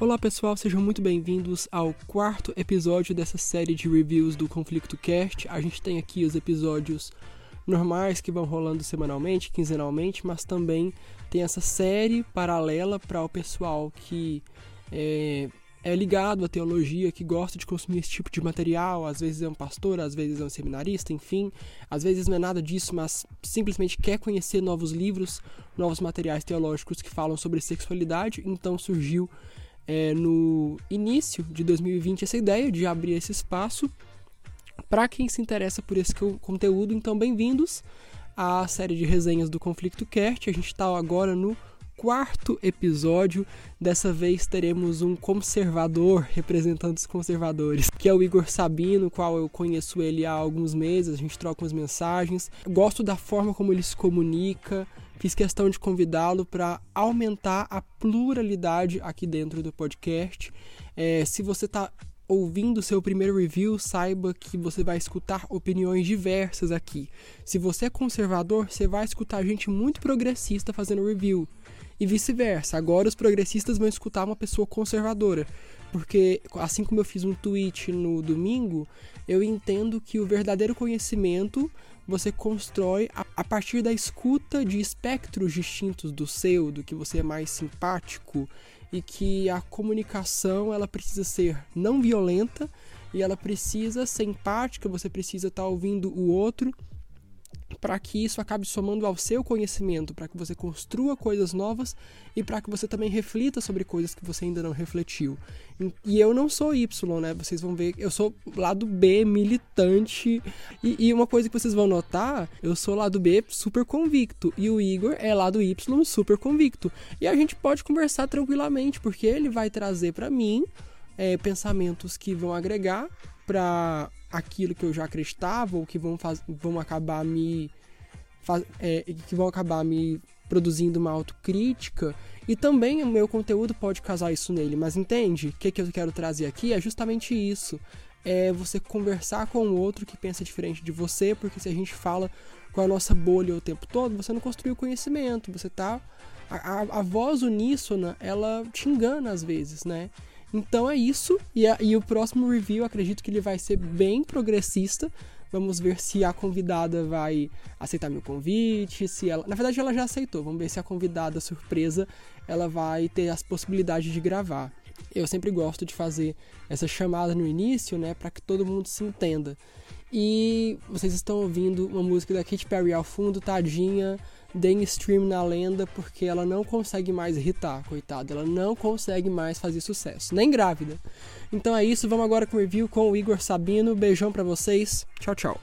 Olá pessoal, sejam muito bem-vindos ao quarto episódio dessa série de reviews do Conflicto Cast. A gente tem aqui os episódios normais que vão rolando semanalmente, quinzenalmente, mas também tem essa série paralela para o pessoal que é, é ligado à teologia, que gosta de consumir esse tipo de material, às vezes é um pastor, às vezes é um seminarista, enfim, às vezes não é nada disso, mas simplesmente quer conhecer novos livros, novos materiais teológicos que falam sobre sexualidade, então surgiu é, no início de 2020 essa ideia de abrir esse espaço para quem se interessa por esse conteúdo. Então, bem-vindos à série de resenhas do Conflicto Cast. A gente está agora no quarto episódio. Dessa vez teremos um conservador representando os conservadores, que é o Igor Sabino, qual eu conheço ele há alguns meses. A gente troca umas mensagens. Gosto da forma como ele se comunica, fiz questão de convidá-lo para aumentar a pluralidade aqui dentro do podcast. É, se você está ouvindo o seu primeiro review, saiba que você vai escutar opiniões diversas aqui. Se você é conservador, você vai escutar gente muito progressista fazendo review. E vice-versa. Agora os progressistas vão escutar uma pessoa conservadora. Porque, assim como eu fiz um tweet no domingo, eu entendo que o verdadeiro conhecimento você constrói a, a, partir da escuta de espectros distintos do seu, do que você é mais simpático e que a comunicação ela precisa ser não violenta e ela precisa ser empática, você precisa estar tá ouvindo o outro para que isso acabe somando ao seu conhecimento, para que você construa coisas novas e para que você também reflita sobre coisas que você ainda não refletiu. E eu não sou Y, né? Vocês vão ver, eu sou lado B, militante. E, e uma coisa que vocês vão notar, eu sou lado B super convicto e o Igor é lado Y super convicto. E a gente pode conversar tranquilamente, porque ele vai trazer para mim é, pensamentos que vão agregar para aquilo que eu já acreditava ou que vão, faz, vão acabar me faz, é, que vão acabar me produzindo uma autocrítica e também o meu conteúdo pode casar isso nele, mas entende? O que, que eu quero trazer aqui é justamente isso. É você conversar com o outro que pensa diferente de você, porque se a gente fala com a nossa bolha o tempo todo, você não construiu conhecimento, você tá. A, a, a voz uníssona, ela te engana às vezes, né? Então é isso. E, a, e o próximo review, acredito que ele vai ser bem progressista. Vamos ver se a convidada vai aceitar meu convite, se ela, na verdade ela já aceitou. Vamos ver se a convidada surpresa ela vai ter as possibilidades de gravar. Eu sempre gosto de fazer essa chamada no início, né, para que todo mundo se entenda. E vocês estão ouvindo uma música da Katy Perry ao fundo, tadinha deem stream na lenda porque ela não consegue mais irritar, coitada. Ela não consegue mais fazer sucesso, nem grávida. Então é isso, vamos agora com o review com o Igor Sabino. Beijão para vocês. Tchau, tchau.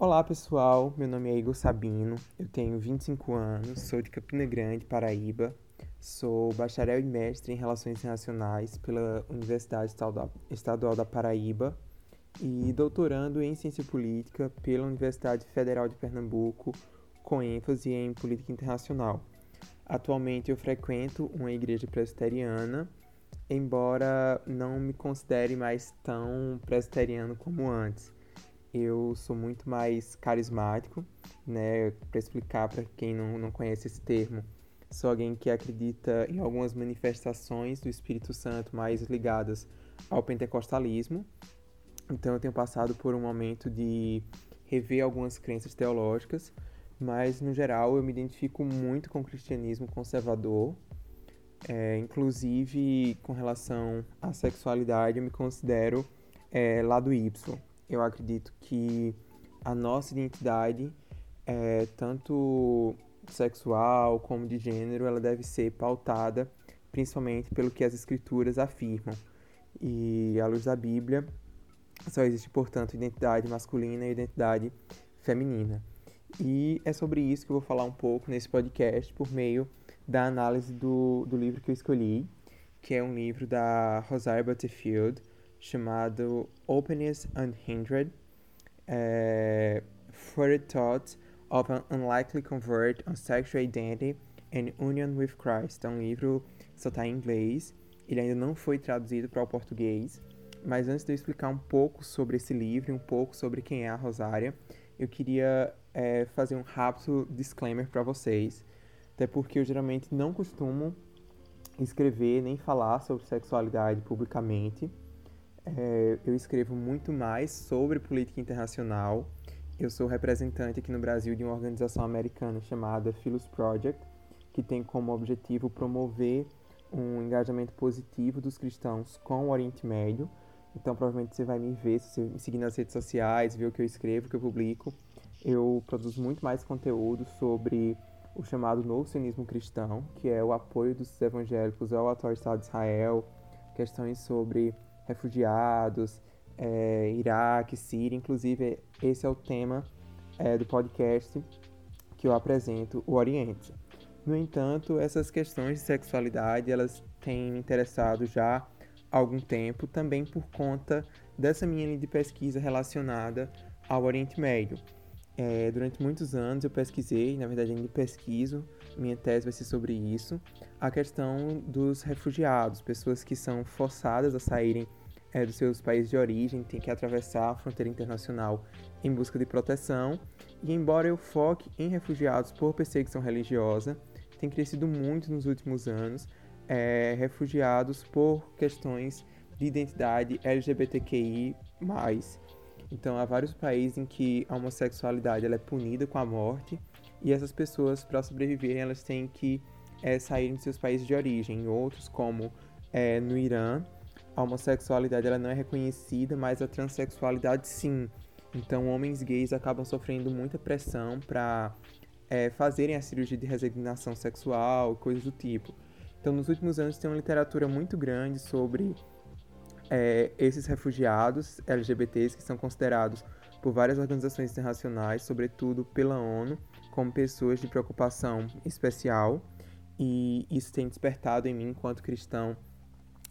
Olá pessoal, meu nome é Igor Sabino, eu tenho 25 anos, sou de Campina Grande, Paraíba, sou bacharel e mestre em Relações Internacionais pela Universidade Estadual da Paraíba e doutorando em Ciência Política pela Universidade Federal de Pernambuco, com ênfase em Política Internacional. Atualmente eu frequento uma igreja presbiteriana, embora não me considere mais tão presbiteriano como antes eu sou muito mais carismático, né? Para explicar para quem não, não conhece esse termo, sou alguém que acredita em algumas manifestações do Espírito Santo mais ligadas ao pentecostalismo. Então eu tenho passado por um momento de rever algumas crenças teológicas, mas no geral eu me identifico muito com o cristianismo conservador. É, inclusive com relação à sexualidade, eu me considero é, lado Y eu acredito que a nossa identidade, é, tanto sexual como de gênero, ela deve ser pautada principalmente pelo que as escrituras afirmam. E à luz da Bíblia, só existe, portanto, identidade masculina e identidade feminina. E é sobre isso que eu vou falar um pouco nesse podcast por meio da análise do, do livro que eu escolhi, que é um livro da Rosaria Butterfield, chamado Openness Unhindered, é, Further Thoughts of an Unlikely Convert on Sexual Identity and Union with Christ. É um livro que só está em inglês, ele ainda não foi traduzido para o português. Mas antes de eu explicar um pouco sobre esse livro, um pouco sobre quem é a Rosária, eu queria é, fazer um rápido disclaimer para vocês. Até porque eu geralmente não costumo escrever nem falar sobre sexualidade publicamente. É, eu escrevo muito mais sobre política internacional. Eu sou representante aqui no Brasil de uma organização americana chamada Philos Project, que tem como objetivo promover um engajamento positivo dos cristãos com o Oriente Médio. Então, provavelmente você vai me ver, se você me seguir nas redes sociais, ver o que eu escrevo, o que eu publico. Eu produzo muito mais conteúdo sobre o chamado novo sionismo cristão, que é o apoio dos evangélicos ao atual Estado de Israel, questões sobre refugiados, é, Iraque, Síria, inclusive esse é o tema é, do podcast que eu apresento, o Oriente. No entanto, essas questões de sexualidade, elas têm me interessado já há algum tempo, também por conta dessa minha linha de pesquisa relacionada ao Oriente Médio. É, durante muitos anos eu pesquisei, na verdade ainda pesquiso, minha tese vai ser sobre isso, a questão dos refugiados, pessoas que são forçadas a saírem é, dos seus países de origem, têm que atravessar a fronteira internacional em busca de proteção. E embora eu foque em refugiados por perseguição religiosa, tem crescido muito nos últimos anos é, refugiados por questões de identidade LGBTQI+. Então, há vários países em que a homossexualidade é punida com a morte e essas pessoas, para sobreviverem, elas têm que é, sair de seus países de origem. Em outros, como é, no Irã, a homossexualidade ela não é reconhecida, mas a transexualidade sim. Então, homens gays acabam sofrendo muita pressão para é, fazerem a cirurgia de resignação sexual, coisas do tipo. Então, nos últimos anos, tem uma literatura muito grande sobre é, esses refugiados LGBTs que são considerados por várias organizações internacionais, sobretudo pela ONU, como pessoas de preocupação especial. E isso tem despertado em mim, enquanto cristão,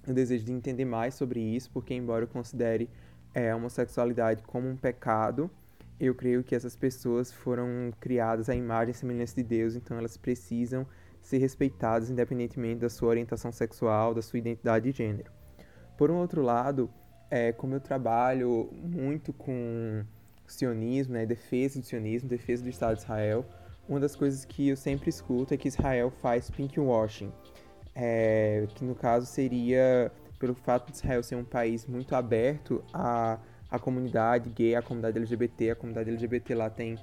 o desejo de entender mais sobre isso, porque, embora eu considere é, a homossexualidade como um pecado, eu creio que essas pessoas foram criadas à imagem e semelhança de Deus, então elas precisam ser respeitadas independentemente da sua orientação sexual, da sua identidade de gênero. Por um outro lado, é, como eu trabalho muito com sionismo, né, defesa do sionismo, defesa do Estado de Israel, uma das coisas que eu sempre escuto é que Israel faz pinkwashing, é, que no caso seria pelo fato de Israel ser um país muito aberto à, à comunidade gay, à comunidade LGBT, a comunidade LGBT lá tem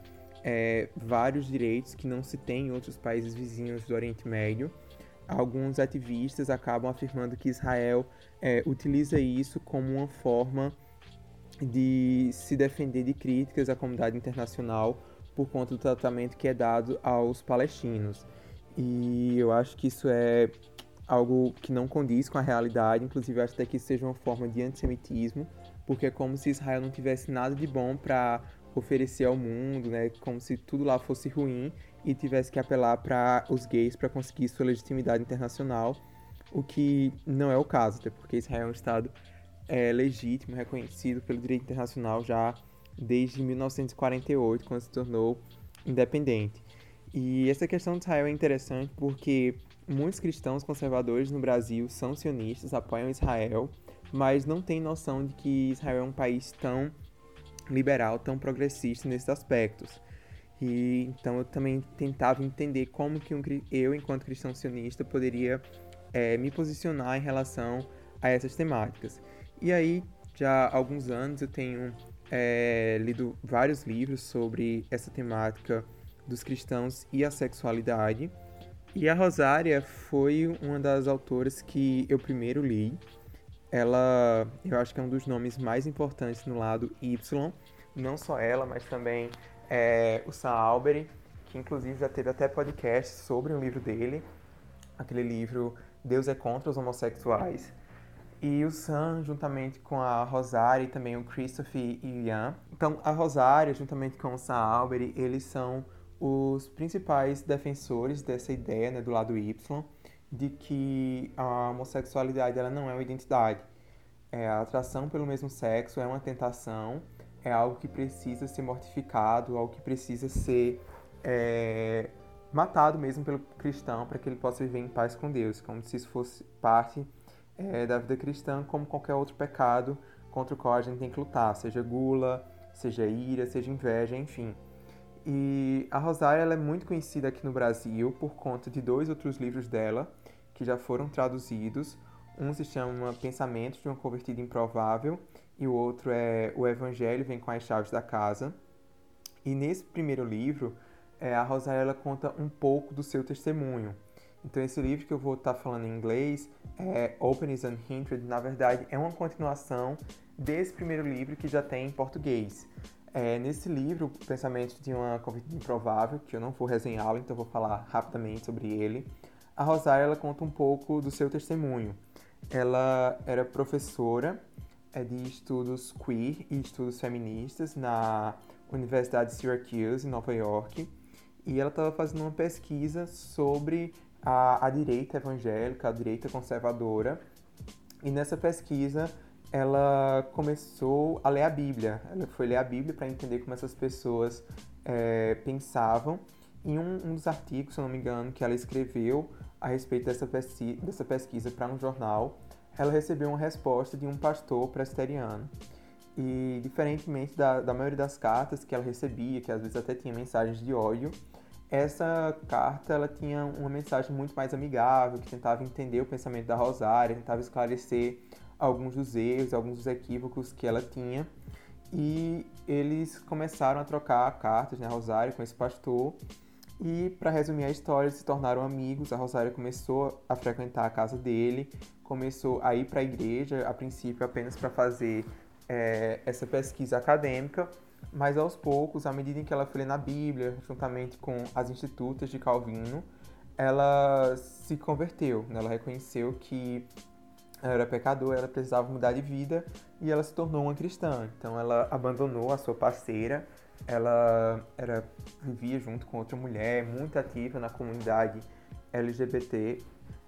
é, vários direitos que não se tem em outros países vizinhos do Oriente Médio. Alguns ativistas acabam afirmando que Israel é, utiliza isso como uma forma de se defender de críticas à comunidade internacional por conta do tratamento que é dado aos palestinos. E eu acho que isso é algo que não condiz com a realidade, inclusive acho até que isso seja uma forma de antissemitismo, porque é como se Israel não tivesse nada de bom para oferecer ao mundo, né? Como se tudo lá fosse ruim e tivesse que apelar para os gays para conseguir sua legitimidade internacional, o que não é o caso, até porque Israel é um Estado é, legítimo, reconhecido pelo direito internacional já desde 1948, quando se tornou independente. E essa questão de Israel é interessante porque muitos cristãos conservadores no Brasil são sionistas, apoiam Israel, mas não têm noção de que Israel é um país tão liberal, tão progressista nesses aspectos. E então eu também tentava entender como que um, eu, enquanto cristão sionista, poderia é, me posicionar em relação a essas temáticas. E aí, já há alguns anos, eu tenho é, lido vários livros sobre essa temática dos cristãos e a sexualidade. E a Rosária foi uma das autoras que eu primeiro li. Ela, eu acho que é um dos nomes mais importantes no lado Y. Não só ela, mas também é, o Sam Albery, que inclusive já teve até podcast sobre um livro dele, aquele livro Deus é contra os homossexuais. E o Sam, juntamente com a Rosária e também o Christopher e Ian. Então, a Rosária, juntamente com o Sam Albery, eles são os principais defensores dessa ideia, né, do lado Y, de que a homossexualidade ela não é uma identidade. É, a atração pelo mesmo sexo é uma tentação é algo que precisa ser mortificado, algo que precisa ser é, matado mesmo pelo cristão para que ele possa viver em paz com Deus, como se isso fosse parte é, da vida cristã, como qualquer outro pecado contra o qual a gente tem que lutar, seja gula, seja ira, seja inveja, enfim. E a Rosária ela é muito conhecida aqui no Brasil por conta de dois outros livros dela que já foram traduzidos. Um se chama Pensamentos de uma Convertida Improvável e o outro é O Evangelho Vem com as Chaves da Casa. E nesse primeiro livro, é, a Rosária conta um pouco do seu testemunho. Então esse livro que eu vou estar tá falando em inglês, é Open is Unhindered, na verdade é uma continuação desse primeiro livro que já tem em português. É, nesse livro, Pensamento de uma Convertida Improvável, que eu não vou resenhá-lo, então vou falar rapidamente sobre ele, a Rosária ela conta um pouco do seu testemunho. Ela era professora é, de estudos queer e estudos feministas na Universidade de Syracuse, em Nova York, e ela estava fazendo uma pesquisa sobre a, a direita evangélica, a direita conservadora, e nessa pesquisa ela começou a ler a Bíblia. Ela foi ler a Bíblia para entender como essas pessoas é, pensavam. Em um, um, dos artigos, se não me engano, que ela escreveu a respeito dessa, pesquisa, dessa pesquisa para um jornal, ela recebeu uma resposta de um pastor presbiteriano. E, diferentemente da, da maioria das cartas que ela recebia, que às vezes até tinha mensagens de ódio, essa carta ela tinha uma mensagem muito mais amigável, que tentava entender o pensamento da Rosária, tentava esclarecer alguns dos erros, alguns dos equívocos que ela tinha. E eles começaram a trocar cartas, né, Rosário, com esse pastor. E, para resumir a história, eles se tornaram amigos. A Rosário começou a frequentar a casa dele, começou a ir para a igreja, a princípio apenas para fazer é, essa pesquisa acadêmica, mas aos poucos, à medida em que ela foi na Bíblia, juntamente com as institutas de Calvino, ela se converteu, né? ela reconheceu que ela era pecadora, ela precisava mudar de vida e ela se tornou uma cristã. Então ela abandonou a sua parceira, ela era, vivia junto com outra mulher, muito ativa na comunidade LGBT,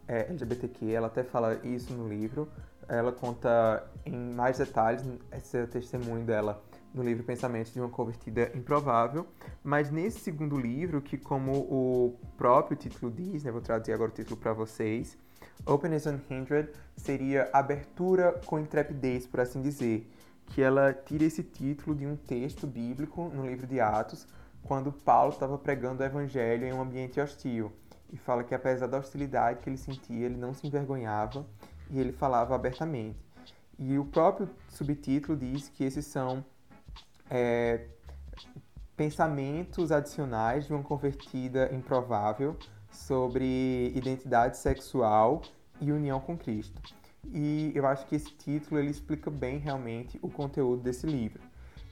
é, LGBTQ, ela até fala isso no livro. Ela conta em mais detalhes esse testemunho dela no livro Pensamentos de uma Convertida Improvável. Mas nesse segundo livro, que como o próprio título diz, né, vou traduzir agora o título para vocês, Openness Unhindered seria abertura com intrepidez, por assim dizer, que ela tira esse título de um texto bíblico no livro de Atos, quando Paulo estava pregando o evangelho em um ambiente hostil. E fala que apesar da hostilidade que ele sentia, ele não se envergonhava e ele falava abertamente. E o próprio subtítulo diz que esses são é, pensamentos adicionais de uma convertida improvável sobre identidade sexual e união com Cristo. E eu acho que esse título ele explica bem realmente o conteúdo desse livro.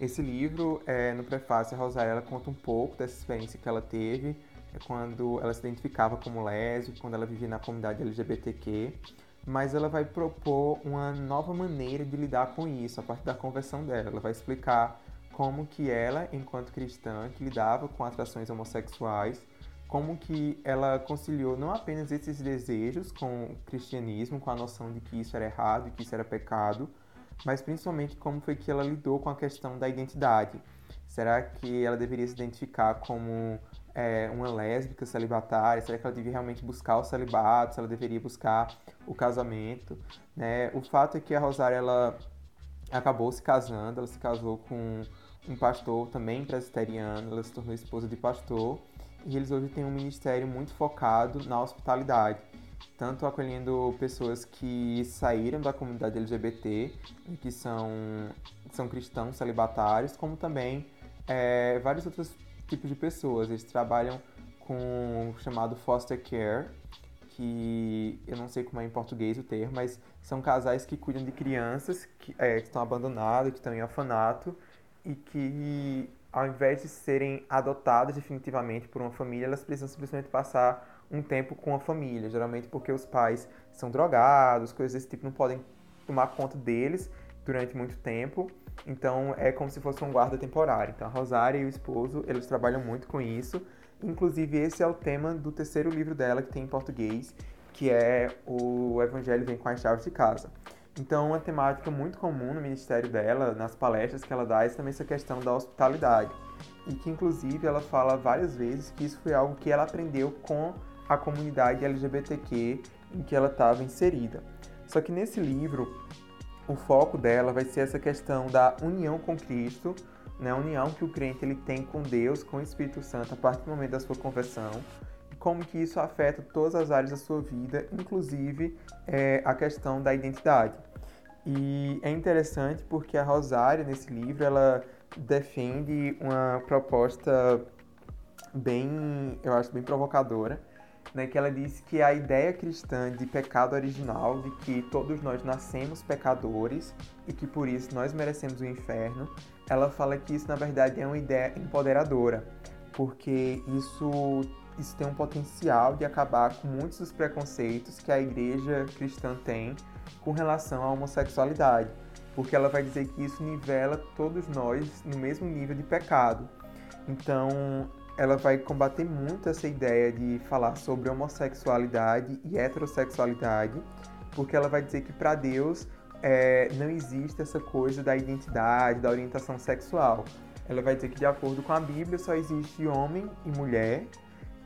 Esse livro, é, no prefácio, a Rosaela conta um pouco dessa experiência que ela teve é quando ela se identificava como lésbica, quando ela vivia na comunidade LGBTQ, mas ela vai propor uma nova maneira de lidar com isso a partir da conversão dela. Ela vai explicar como que ela, enquanto cristã, que lidava com atrações homossexuais, como que ela conciliou não apenas esses desejos com o cristianismo, com a noção de que isso era errado que isso era pecado, mas principalmente como foi que ela lidou com a questão da identidade. Será que ela deveria se identificar como é, uma lésbica celibatária? Será que ela devia realmente buscar o celibato? Se ela deveria buscar o casamento? Né? O fato é que a Rosária ela acabou se casando, ela se casou com um pastor também presbiteriano, ela se tornou esposa de pastor e eles hoje têm um ministério muito focado na hospitalidade, tanto acolhendo pessoas que saíram da comunidade LGBT, que são, são cristãos celibatários, como também é, vários outros tipos de pessoas. Eles trabalham com o chamado foster care, que eu não sei como é em português o termo, mas são casais que cuidam de crianças que, é, que estão abandonadas, que estão em orfanato e que ao invés de serem adotadas definitivamente por uma família, elas precisam simplesmente passar um tempo com a família, geralmente porque os pais são drogados, coisas desse tipo, não podem tomar conta deles durante muito tempo. Então é como se fosse um guarda temporário. Então a Rosária e o esposo, eles trabalham muito com isso. Inclusive esse é o tema do terceiro livro dela que tem em português, que é o Evangelho vem com as chaves de casa. Então, uma temática muito comum no ministério dela, nas palestras que ela dá, é também essa questão da hospitalidade. E que, inclusive, ela fala várias vezes que isso foi algo que ela aprendeu com a comunidade LGBTQ em que ela estava inserida. Só que nesse livro, o foco dela vai ser essa questão da união com Cristo, né? a união que o crente ele tem com Deus, com o Espírito Santo, a partir do momento da sua conversão, como que isso afeta todas as áreas da sua vida, inclusive é, a questão da identidade. E é interessante porque a Rosária, nesse livro, ela defende uma proposta bem, eu acho, bem provocadora, né, que ela diz que a ideia cristã de pecado original, de que todos nós nascemos pecadores e que por isso nós merecemos o inferno, ela fala que isso na verdade é uma ideia empoderadora, porque isso, isso tem um potencial de acabar com muitos dos preconceitos que a igreja cristã tem com relação à homossexualidade, porque ela vai dizer que isso nivela todos nós no mesmo nível de pecado. Então, ela vai combater muito essa ideia de falar sobre homossexualidade e heterossexualidade, porque ela vai dizer que para Deus é, não existe essa coisa da identidade, da orientação sexual. Ela vai dizer que, de acordo com a Bíblia, só existe homem e mulher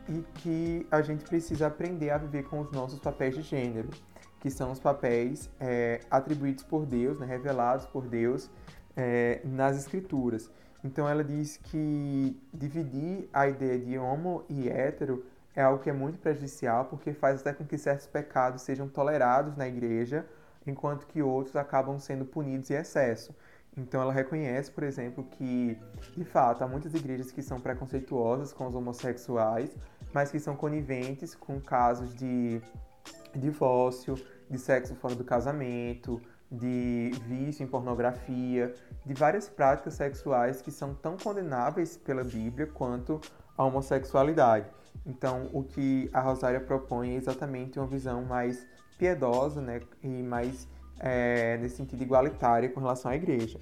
e que a gente precisa aprender a viver com os nossos papéis de gênero, que são os papéis é, atribuídos por Deus, né, revelados por Deus é, nas Escrituras. Então ela diz que dividir a ideia de homo e hétero é algo que é muito prejudicial porque faz até com que certos pecados sejam tolerados na igreja, enquanto que outros acabam sendo punidos em excesso. Então ela reconhece, por exemplo, que de fato há muitas igrejas que são preconceituosas com os homossexuais, mas que são coniventes com casos de divórcio, de sexo fora do casamento, de vício em pornografia, de várias práticas sexuais que são tão condenáveis pela Bíblia quanto a homossexualidade. Então, o que a Rosária propõe é exatamente uma visão mais piedosa né, e mais é, nesse sentido igualitária com relação à igreja.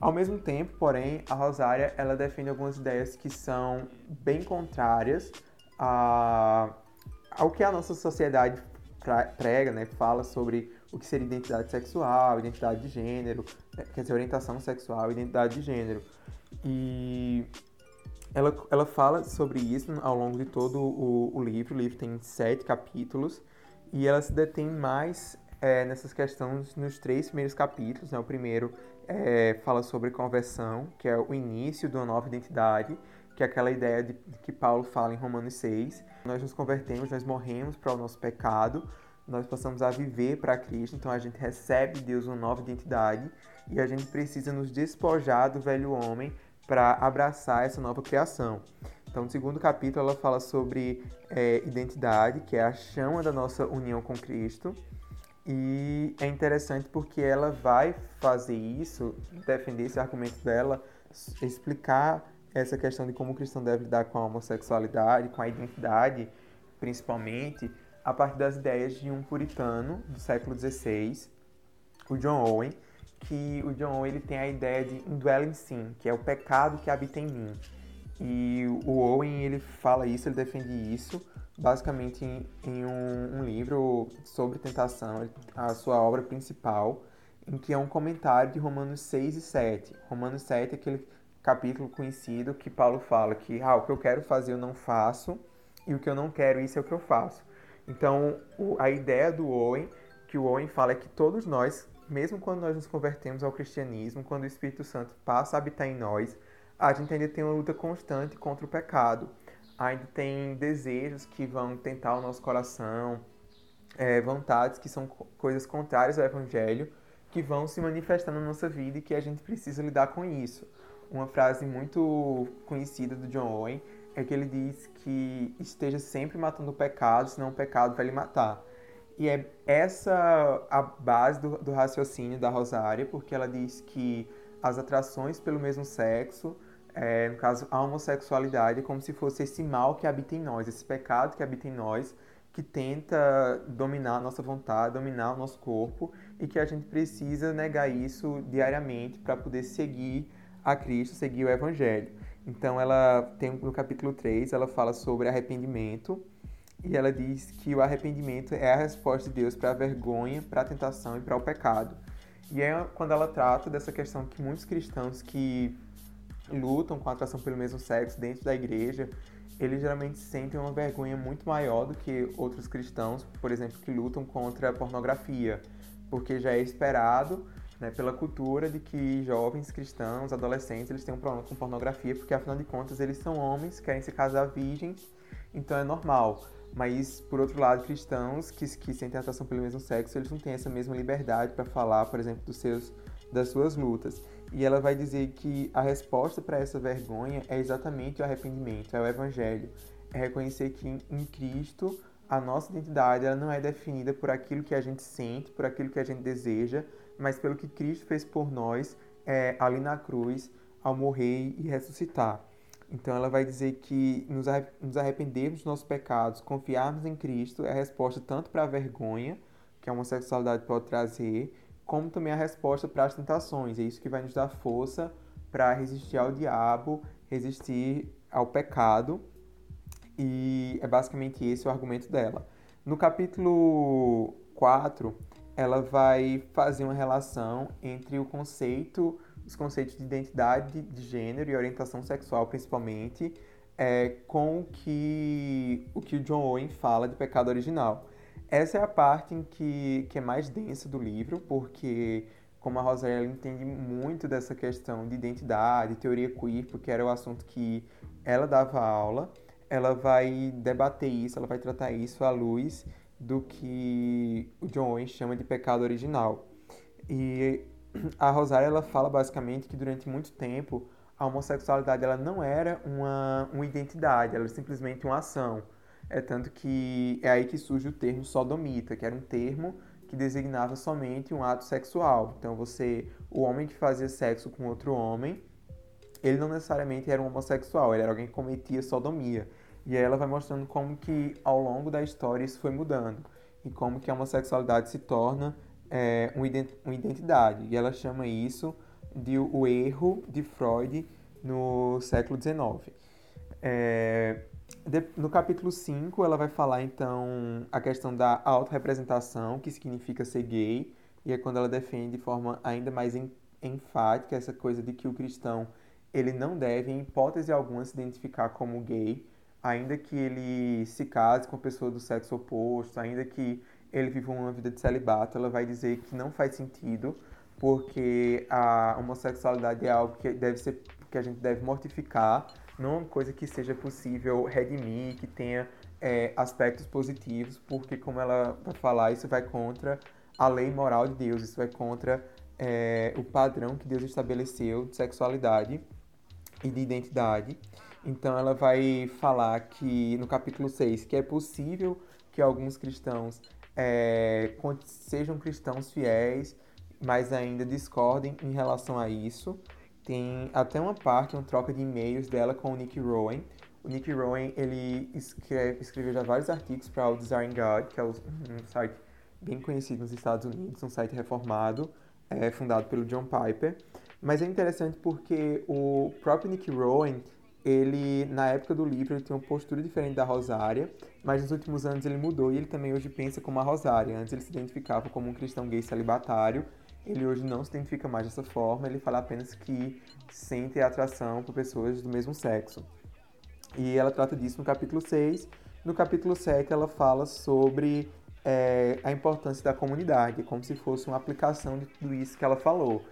Ao mesmo tempo, porém, a Rosária ela defende algumas ideias que são bem contrárias a, ao que a nossa sociedade prega, né, fala sobre o que seria identidade sexual, identidade de gênero, né, quer dizer, orientação sexual, identidade de gênero. E ela, ela fala sobre isso ao longo de todo o, o livro. O livro tem sete capítulos e ela se detém mais é, nessas questões nos três primeiros capítulos. Né? O primeiro é, fala sobre conversão, que é o início de uma nova identidade, que é aquela ideia de, que Paulo fala em Romanos 6. Nós nos convertemos, nós morremos para o nosso pecado, nós passamos a viver para Cristo, então a gente recebe de Deus uma nova identidade e a gente precisa nos despojar do velho homem para abraçar essa nova criação. Então, no segundo capítulo, ela fala sobre é, identidade, que é a chama da nossa união com Cristo. E é interessante porque ela vai fazer isso, defender esse argumento dela, explicar essa questão de como o cristão deve lidar com a homossexualidade, com a identidade, principalmente, a partir das ideias de um puritano do século XVI, o John Owen, que o John Owen ele tem a ideia de indwelling sin, que é o pecado que habita em mim. E o Owen ele fala isso, ele defende isso, basicamente em, em um, um, livro sobre tentação, a sua obra principal, em que é um comentário de Romanos 6 e 7. Romanos 7 é aquele capítulo conhecido que Paulo fala que ah, o que eu quero fazer eu não faço e o que eu não quero isso é o que eu faço. Então, o, a ideia do Owen, que o Owen fala é que todos nós, mesmo quando nós nos convertemos ao cristianismo, quando o Espírito Santo passa a habitar em nós, a gente ainda tem uma luta constante contra o pecado. Ainda tem desejos que vão tentar o nosso coração, é, vontades que são coisas contrárias ao Evangelho, que vão se manifestar na nossa vida e que a gente precisa lidar com isso. Uma frase muito conhecida do John Owen é que ele diz que esteja sempre matando o pecado, senão o pecado vai lhe matar. E é essa a base do, do raciocínio da Rosária, porque ela diz que as atrações pelo mesmo sexo, é, no caso a homossexualidade, é como se fosse esse mal que habita em nós, esse pecado que habita em nós, que tenta dominar a nossa vontade, dominar o nosso corpo, e que a gente precisa negar isso diariamente para poder seguir a Cristo, seguir o Evangelho. Então ela tem no capítulo 3, ela fala sobre arrependimento e ela diz que o arrependimento é a resposta de Deus para a vergonha, para a tentação e para o pecado. E é quando ela trata dessa questão que muitos cristãos que lutam com a atração pelo mesmo sexo dentro da igreja, eles geralmente sentem uma vergonha muito maior do que outros cristãos, por exemplo, que lutam contra a pornografia, porque já é esperado né, pela cultura de que jovens cristãos, adolescentes, eles têm um problema com pornografia, porque afinal de contas eles são homens, querem se casar virgens, então é normal. Mas, por outro lado, cristãos que, que sentem atração pelo mesmo sexo, eles não têm essa mesma liberdade para falar, por exemplo, dos seus, das suas lutas. E ela vai dizer que a resposta para essa vergonha é exatamente o arrependimento, é o evangelho. É reconhecer que em Cristo a nossa identidade ela não é definida por aquilo que a gente sente, por aquilo que a gente deseja, mas pelo que Cristo fez por nós é, ali na cruz, ao morrer e ressuscitar. Então ela vai dizer que nos arrependermos dos nossos pecados, confiarmos em Cristo é a resposta tanto para a vergonha que a homossexualidade pode trazer, como também a resposta para as tentações. É isso que vai nos dar força para resistir ao diabo, resistir ao pecado. E é basicamente esse o argumento dela. No capítulo 4, ela vai fazer uma relação entre o conceito os conceitos de identidade de gênero e orientação sexual, principalmente, é, com o que, o que o John Owen fala de pecado original. Essa é a parte em que, que é mais densa do livro, porque, como a Rosaria entende muito dessa questão de identidade, teoria queer, porque era o assunto que ela dava aula, ela vai debater isso, ela vai tratar isso à luz do que o John Owen chama de pecado original. E a Rosária ela fala basicamente que durante muito tempo a homossexualidade ela não era uma, uma identidade, ela era simplesmente uma ação. É tanto que é aí que surge o termo sodomita, que era um termo que designava somente um ato sexual. Então você, o homem que fazia sexo com outro homem, ele não necessariamente era um homossexual, ele era alguém que cometia sodomia. E aí ela vai mostrando como que ao longo da história isso foi mudando e como que a homossexualidade se torna é, uma identidade. E ela chama isso de o erro de Freud no século XIX. É, de, no capítulo 5, ela vai falar então a questão da autorrepresentação, que significa ser gay, e é quando ela defende de forma ainda mais enfática essa coisa de que o cristão ele não deve, em hipótese alguma, se identificar como gay, ainda que ele se case com pessoa do sexo oposto, ainda que ele vive uma vida de celibato, ela vai dizer que não faz sentido, porque a homossexualidade é algo que deve ser que a gente deve mortificar, não é uma coisa que seja possível redimir, que tenha é, aspectos positivos, porque como ela vai falar, isso vai contra a lei moral de Deus, isso vai contra é, o padrão que Deus estabeleceu de sexualidade e de identidade. Então ela vai falar que no capítulo 6 que é possível que alguns cristãos é, sejam cristãos fiéis, mas ainda discordem em relação a isso. Tem até uma parte, uma troca de e-mails dela com o Nick Rowan. O Nick Rowan, ele escreve, escreveu já vários artigos para o Design God, que é um site bem conhecido nos Estados Unidos, um site reformado, é, fundado pelo John Piper. Mas é interessante porque o próprio Nick Rowan, ele, na época do livro, ele tinha uma postura diferente da Rosária, mas nos últimos anos ele mudou e ele também hoje pensa como a Rosária. Antes ele se identificava como um cristão gay celibatário, ele hoje não se identifica mais dessa forma, ele fala apenas que sente atração por pessoas do mesmo sexo. E ela trata disso no capítulo 6. No capítulo 7 ela fala sobre é, a importância da comunidade, como se fosse uma aplicação de tudo isso que ela falou.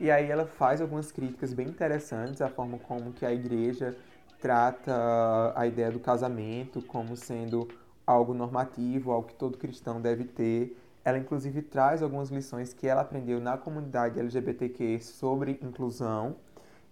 E aí ela faz algumas críticas bem interessantes à forma como que a igreja trata a ideia do casamento como sendo algo normativo, algo que todo cristão deve ter. Ela inclusive traz algumas lições que ela aprendeu na comunidade LGBTQ sobre inclusão.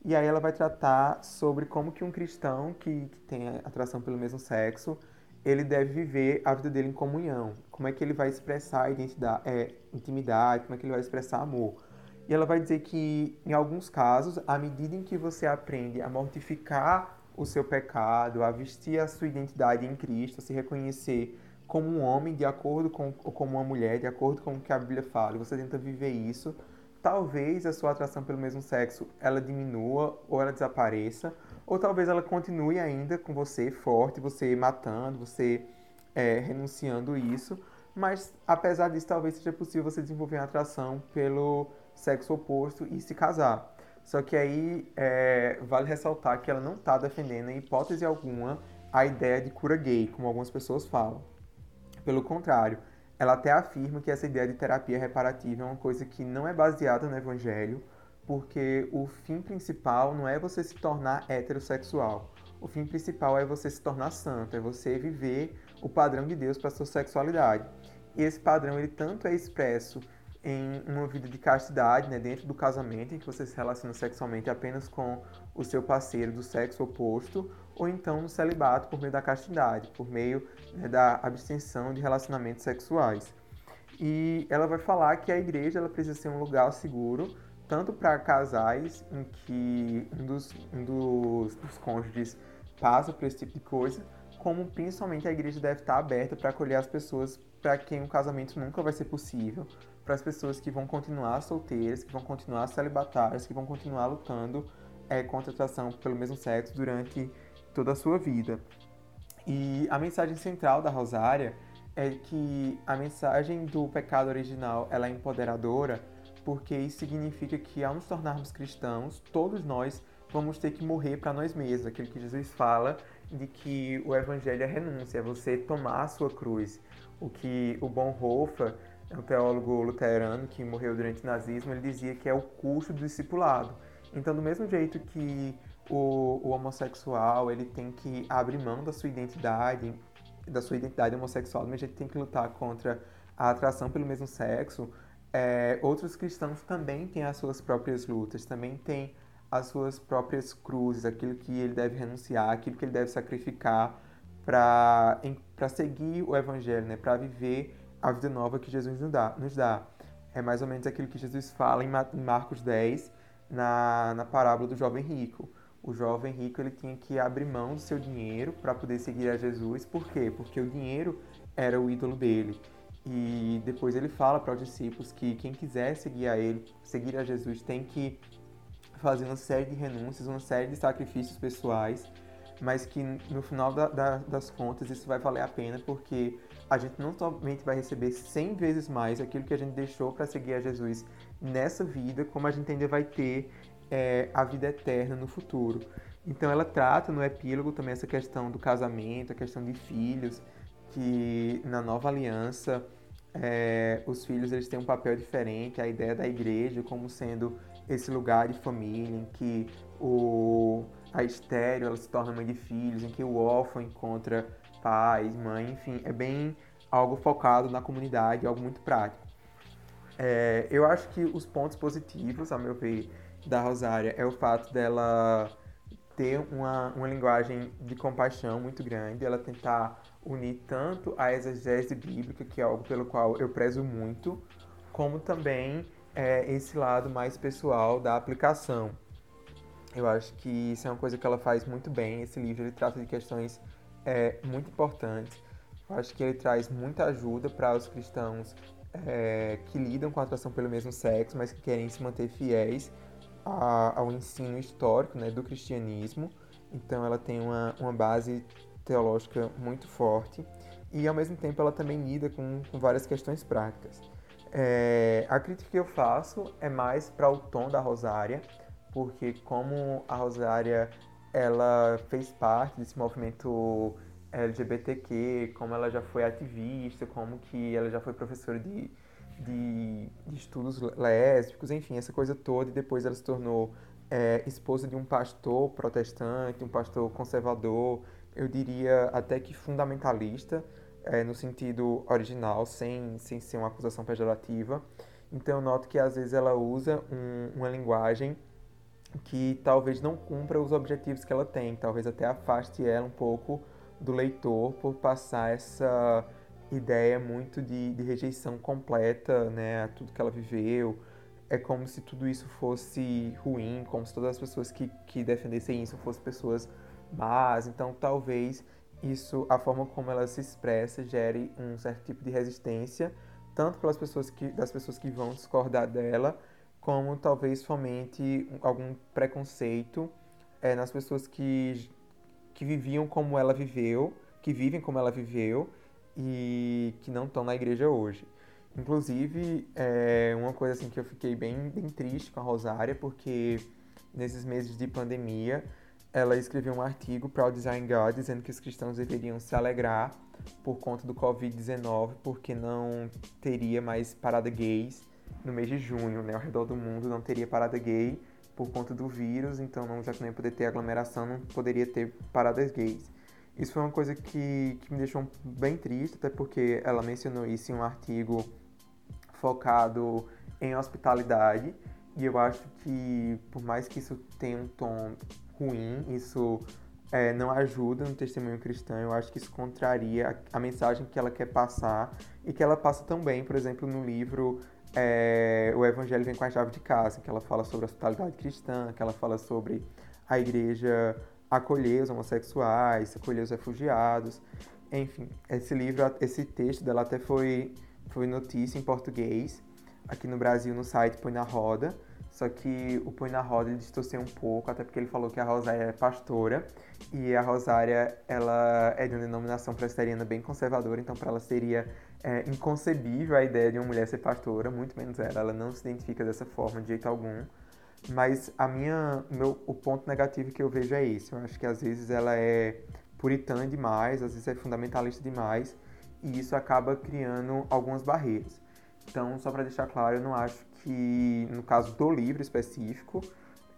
E aí ela vai tratar sobre como que um cristão que, que tem atração pelo mesmo sexo, ele deve viver a vida dele em comunhão. Como é que ele vai expressar identidade, é, intimidade, como é que ele vai expressar amor. E ela vai dizer que, em alguns casos, à medida em que você aprende a mortificar o seu pecado, a vestir a sua identidade em Cristo, a se reconhecer como um homem de acordo com ou como uma mulher de acordo com o que a Bíblia fala, você tenta viver isso, talvez a sua atração pelo mesmo sexo ela diminua ou ela desapareça, ou talvez ela continue ainda com você forte, você matando, você é, renunciando isso, mas apesar disso, talvez seja possível você desenvolver uma atração pelo sexo oposto e se casar. Só que aí é, vale ressaltar que ela não está defendendo, em hipótese alguma, a ideia de cura gay, como algumas pessoas falam. Pelo contrário, ela até afirma que essa ideia de terapia reparativa é uma coisa que não é baseada no evangelho, porque o fim principal não é você se tornar heterossexual. O fim principal é você se tornar santo, é você viver o padrão de Deus para sua sexualidade. E esse padrão ele tanto é expresso em uma vida de castidade, né, dentro do casamento, em que você se relaciona sexualmente apenas com o seu parceiro do sexo oposto, ou então no celibato por meio da castidade, por meio né, da abstenção de relacionamentos sexuais. E ela vai falar que a igreja ela precisa ser um lugar seguro, tanto para casais em que um dos, um dos, dos cônjuges passa por esse tipo de coisa, como principalmente a igreja deve estar aberta para acolher as pessoas para quem o casamento nunca vai ser possível, para as pessoas que vão continuar solteiras, que vão continuar celibatárias, que vão continuar lutando é, contra a atração pelo mesmo sexo durante toda a sua vida. E a mensagem central da Rosária é que a mensagem do pecado original ela é empoderadora, porque isso significa que ao nos tornarmos cristãos, todos nós vamos ter que morrer para nós mesmos. Aquilo que Jesus fala de que o evangelho é renúncia, é você tomar a sua cruz. O que o Bonhoeffer, um teólogo luterano que morreu durante o nazismo, ele dizia que é o custo do discipulado. Então, do mesmo jeito que o, o homossexual ele tem que abrir mão da sua identidade, da sua identidade homossexual, mas a gente tem que lutar contra a atração pelo mesmo sexo. É, outros cristãos também têm as suas próprias lutas, também têm as suas próprias cruzes, aquilo que ele deve renunciar, aquilo que ele deve sacrificar para seguir o evangelho, né? para viver a vida nova que Jesus nos dá, nos dá. É mais ou menos aquilo que Jesus fala em Marcos 10, na, na parábola do jovem rico. O jovem rico ele tinha que abrir mão do seu dinheiro para poder seguir a Jesus. Por quê? Porque o dinheiro era o ídolo dele. E depois ele fala para os discípulos que quem quiser seguir a ele, seguir a Jesus, tem que fazer uma série de renúncias, uma série de sacrifícios pessoais, mas que no final da, da, das contas isso vai valer a pena porque a gente não somente vai receber 100 vezes mais aquilo que a gente deixou para seguir a Jesus nessa vida, como a gente ainda vai ter é, a vida eterna no futuro. Então ela trata no epílogo também essa questão do casamento, a questão de filhos, que na nova aliança é, os filhos eles têm um papel diferente, a ideia da igreja como sendo esse lugar de família em que o, a estéreo ela se torna mãe de filhos, em que o órfão encontra pais, mãe, enfim, é bem algo focado na comunidade, algo muito prático. É, eu acho que os pontos positivos, a meu ver, da Rosária é o fato dela ter uma, uma linguagem de compaixão muito grande, ela tentar unir tanto a exegese bíblica, que é algo pelo qual eu prezo muito, como também é, esse lado mais pessoal da aplicação. Eu acho que isso é uma coisa que ela faz muito bem. Esse livro ele trata de questões é, muito importantes. Eu acho que ele traz muita ajuda para os cristãos é, que lidam com a atração pelo mesmo sexo, mas que querem se manter fiéis a, ao ensino histórico né, do cristianismo. Então ela tem uma, uma base teológica muito forte e ao mesmo tempo ela também lida com, com várias questões práticas. É, a crítica que eu faço é mais para o tom da Rosária, porque como a Rosária ela fez parte desse movimento LGBTQ, como ela já foi ativista, como que ela já foi professora de, de, de estudos lésbicos, enfim, essa coisa toda, e depois ela se tornou é, esposa de um pastor protestante, um pastor conservador, eu diria até que fundamentalista, é, no sentido original, sem, sem ser uma acusação pejorativa. Então eu noto que às vezes ela usa um, uma linguagem que talvez não cumpra os objetivos que ela tem, talvez até afaste ela um pouco do leitor por passar essa ideia muito de, de rejeição completa né, a tudo que ela viveu. É como se tudo isso fosse ruim, como se todas as pessoas que, que defendessem isso fossem pessoas más. Então, talvez isso, a forma como ela se expressa, gere um certo tipo de resistência, tanto pelas pessoas que, das pessoas que vão discordar dela, como talvez fomente algum preconceito é, nas pessoas que, que viviam como ela viveu, que vivem como ela viveu, e que não estão na igreja hoje. Inclusive, é uma coisa assim que eu fiquei bem, bem triste com a Rosária, porque nesses meses de pandemia, ela escreveu um artigo para o Design God dizendo que os cristãos deveriam se alegrar por conta do Covid-19, porque não teria mais parada gays no mês de junho, né? Ao redor do mundo não teria parada gay por conta do vírus, então não, já que não ia poder ter aglomeração, não poderia ter paradas gays. Isso foi uma coisa que, que me deixou bem triste, até porque ela mencionou isso em um artigo focado em hospitalidade, e eu acho que, por mais que isso tenha um tom ruim, isso é, não ajuda no testemunho cristão. Eu acho que isso contraria a, a, mensagem que ela quer passar e que ela passa também, por exemplo, no livro é, O Evangelho Vem com a Chave de Casa, que ela fala sobre a hospitalidade cristã, que ela fala sobre a igreja acolher os homossexuais, acolher os refugiados. Enfim, esse livro, esse texto dela até foi, foi notícia em português. Aqui no Brasil, no site Põe na Roda. Só que o Põe na Roda ele distorceu um pouco, até porque ele falou que a Rosária é pastora. E a Rosária, ela é de uma denominação presbiteriana bem conservadora, então para ela seria é, inconcebível a ideia de uma mulher ser pastora, muito menos ela. Ela não se identifica dessa forma de jeito algum. Mas a minha, meu, o ponto negativo que eu vejo é esse. Eu acho que às vezes ela é puritana demais, às vezes é fundamentalista demais, e isso acaba criando algumas barreiras. Então, só para deixar claro, eu não acho que, no caso do livro específico,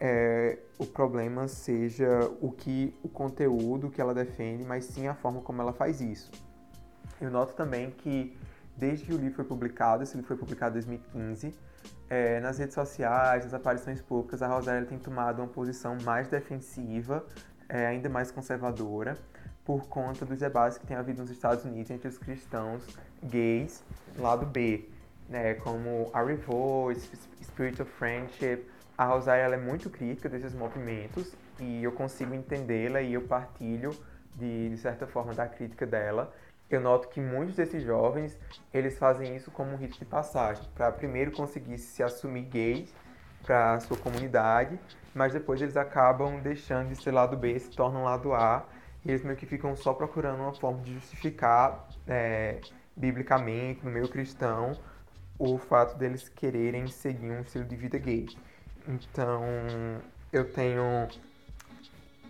é, o problema seja o que o conteúdo que ela defende, mas sim a forma como ela faz isso. Eu noto também que desde que o livro foi publicado, esse livro foi publicado em 2015, é, nas redes sociais, nas aparições públicas, a Rosália tem tomado uma posição mais defensiva, é, ainda mais conservadora, por conta dos debates que tem havido nos Estados Unidos entre os cristãos gays, lado B, né, como a Revolt, Spirit of Friendship. A Rosália é muito crítica desses movimentos e eu consigo entendê-la e eu partilho, de, de certa forma, da crítica dela eu noto que muitos desses jovens eles fazem isso como um rito de passagem, para primeiro conseguir se assumir gays para sua comunidade, mas depois eles acabam deixando de ser lado B, se tornam lado A, e eles meio que ficam só procurando uma forma de justificar é, biblicamente, no meio cristão, o fato deles quererem seguir um estilo de vida gay. Então, eu tenho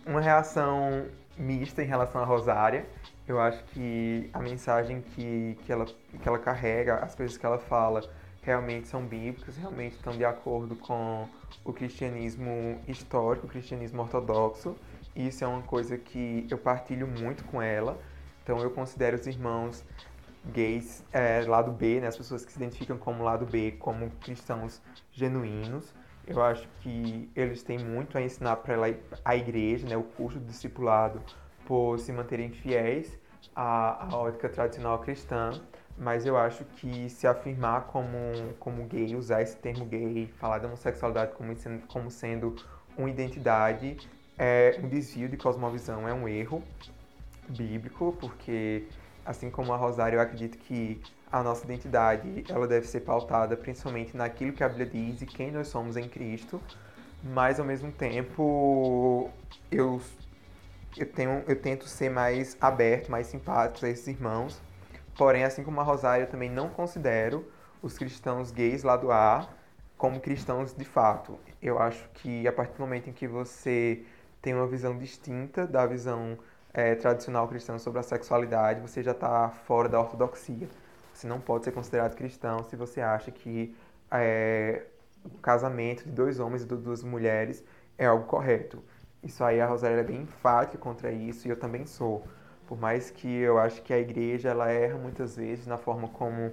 uma reação mista em relação a Rosária, eu acho que a mensagem que, que, ela, que ela carrega, as coisas que ela fala, realmente são bíblicas, realmente estão de acordo com o cristianismo histórico, o cristianismo ortodoxo. Isso é uma coisa que eu partilho muito com ela. Então eu considero os irmãos gays é, lado B, né, as pessoas que se identificam como lado B, como cristãos genuínos. Eu acho que eles têm muito a ensinar para a igreja, né, o curso do discipulado por se manterem fiéis à, à ótica tradicional cristã, mas eu acho que se afirmar como, como gay, usar esse termo gay, falar da homossexualidade como, como sendo uma identidade, é um desvio de cosmovisão, é um erro bíblico, porque assim como a Rosário, eu acredito que a nossa identidade ela deve ser pautada principalmente naquilo que a Bíblia diz e quem nós somos em Cristo, mas ao mesmo tempo eu eu, tenho, eu tento ser mais aberto, mais simpático a esses irmãos. Porém, assim como a Rosário, eu também não considero os cristãos gays lá do A como cristãos de fato. Eu acho que a partir do momento em que você tem uma visão distinta da visão é, tradicional cristã sobre a sexualidade, você já está fora da ortodoxia. Você não pode ser considerado cristão se você acha que é, o casamento de dois homens e de duas mulheres é algo correto. Isso aí a Rosália é bem enfática contra isso e eu também sou. Por mais que eu acho que a igreja ela erra muitas vezes na forma como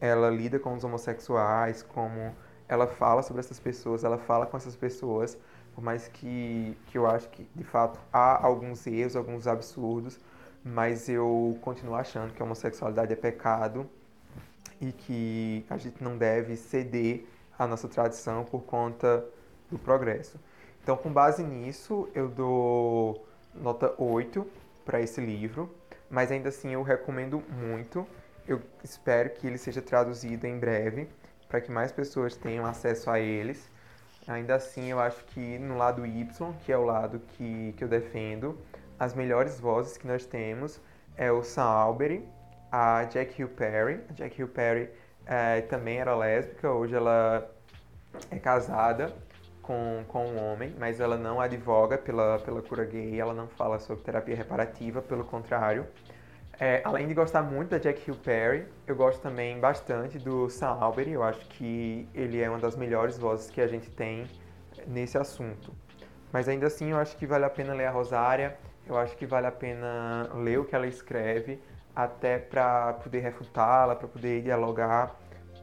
ela lida com os homossexuais, como ela fala sobre essas pessoas, ela fala com essas pessoas, por mais que, que eu acho que de fato há alguns erros, alguns absurdos, mas eu continuo achando que a homossexualidade é pecado e que a gente não deve ceder à nossa tradição por conta do progresso. Então, com base nisso, eu dou nota 8 para esse livro, mas ainda assim eu recomendo muito. Eu espero que ele seja traduzido em breve, para que mais pessoas tenham acesso a eles. Ainda assim, eu acho que no lado Y, que é o lado que, que eu defendo, as melhores vozes que nós temos é o Sam Albery a Jack Hill Perry. A Jack Hill Perry é, também era lésbica, hoje ela é casada com, com um homem, mas ela não advoga pela, pela cura gay, ela não fala sobre terapia reparativa, pelo contrário. É, além de gostar muito da Jack Hill Perry, eu gosto também bastante do Sam Albery, eu acho que ele é uma das melhores vozes que a gente tem nesse assunto. Mas ainda assim, eu acho que vale a pena ler a Rosária, eu acho que vale a pena ler o que ela escreve, até para poder refutá-la, para poder dialogar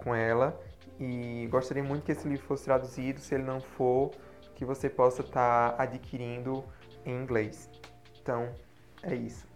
com ela. E gostaria muito que esse livro fosse traduzido, se ele não for, que você possa estar tá adquirindo em inglês. Então, é isso.